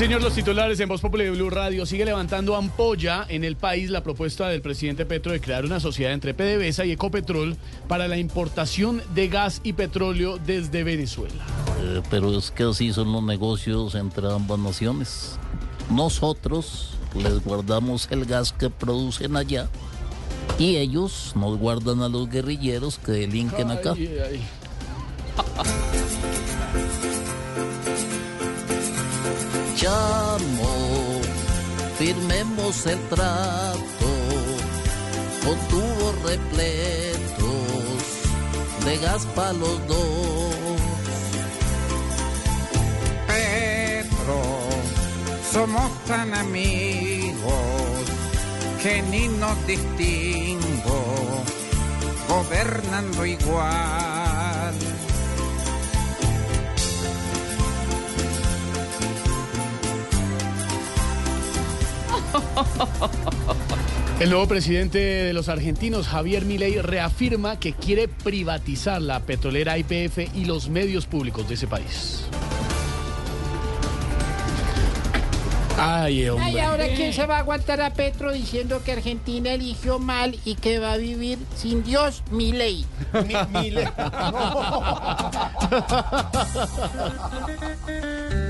Señor, los titulares en Voz Popular de Blue Radio sigue levantando ampolla en el país la propuesta del presidente Petro de crear una sociedad entre PDVSA y Ecopetrol para la importación de gas y petróleo desde Venezuela. Eh, pero es que así son los negocios entre ambas naciones. Nosotros les guardamos el gas que producen allá y ellos nos guardan a los guerrilleros que delinquen acá. Ay, ay. Chamo, firmemos el trato con repletos de gas para los dos. Petro, somos tan amigos que ni nos distingo, gobernando igual. El nuevo presidente de los argentinos, Javier Milei, reafirma que quiere privatizar la petrolera IPF y los medios públicos de ese país. Ay, hombre. Ay, ahora quién se va a aguantar a Petro diciendo que Argentina eligió mal y que va a vivir sin Dios, mi ley.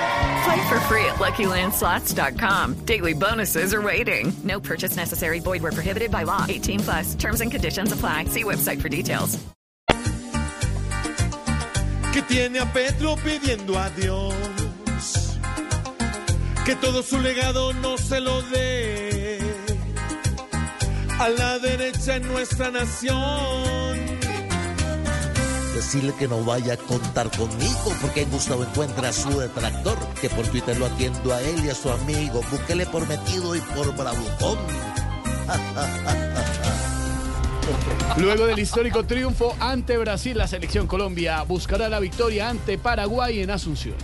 Play for free at LuckyLandSlots.com. Daily bonuses are waiting. No purchase necessary. Void were prohibited by law. 18 plus. Terms and conditions apply. See website for details. Que tiene a Petro pidiendo adiós. Que todo su legado no se lo dé. A la derecha en nuestra nación. Decirle que no vaya a contar conmigo porque en Gustavo encuentra a su detractor, que por Twitter lo atiendo a él y a su amigo. Búsquele por metido y por bravucón. Luego del histórico triunfo ante Brasil, la selección Colombia buscará la victoria ante Paraguay en Asunción.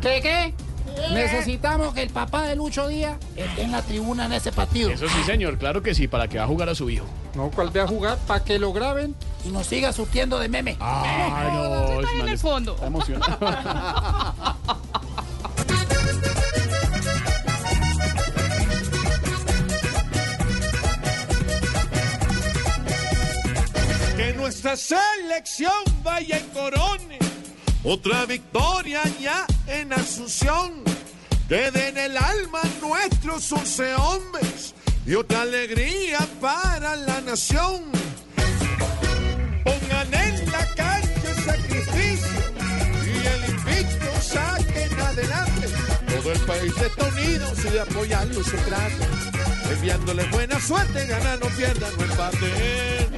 ¿Qué, qué? Necesitamos que el papá de Lucho Díaz esté en la tribuna en ese partido. Eso sí, señor, claro que sí, para que va a jugar a su hijo. No, ¿cuál ve a jugar? Para que lo graben y nos siga surtiendo de meme. Ay, no, Está en el fondo. Está emocionado. Que nuestra selección vaya en corone. Otra victoria ya en Asunción. Que den el alma nuestros once hombres. Y otra alegría para la nación. Pongan en la el sacrificio. Y el invicto saquen adelante. Todo el país está unido si de apoyarlo se trata. Enviándole buena suerte, ganar, no pierdan, no empaten.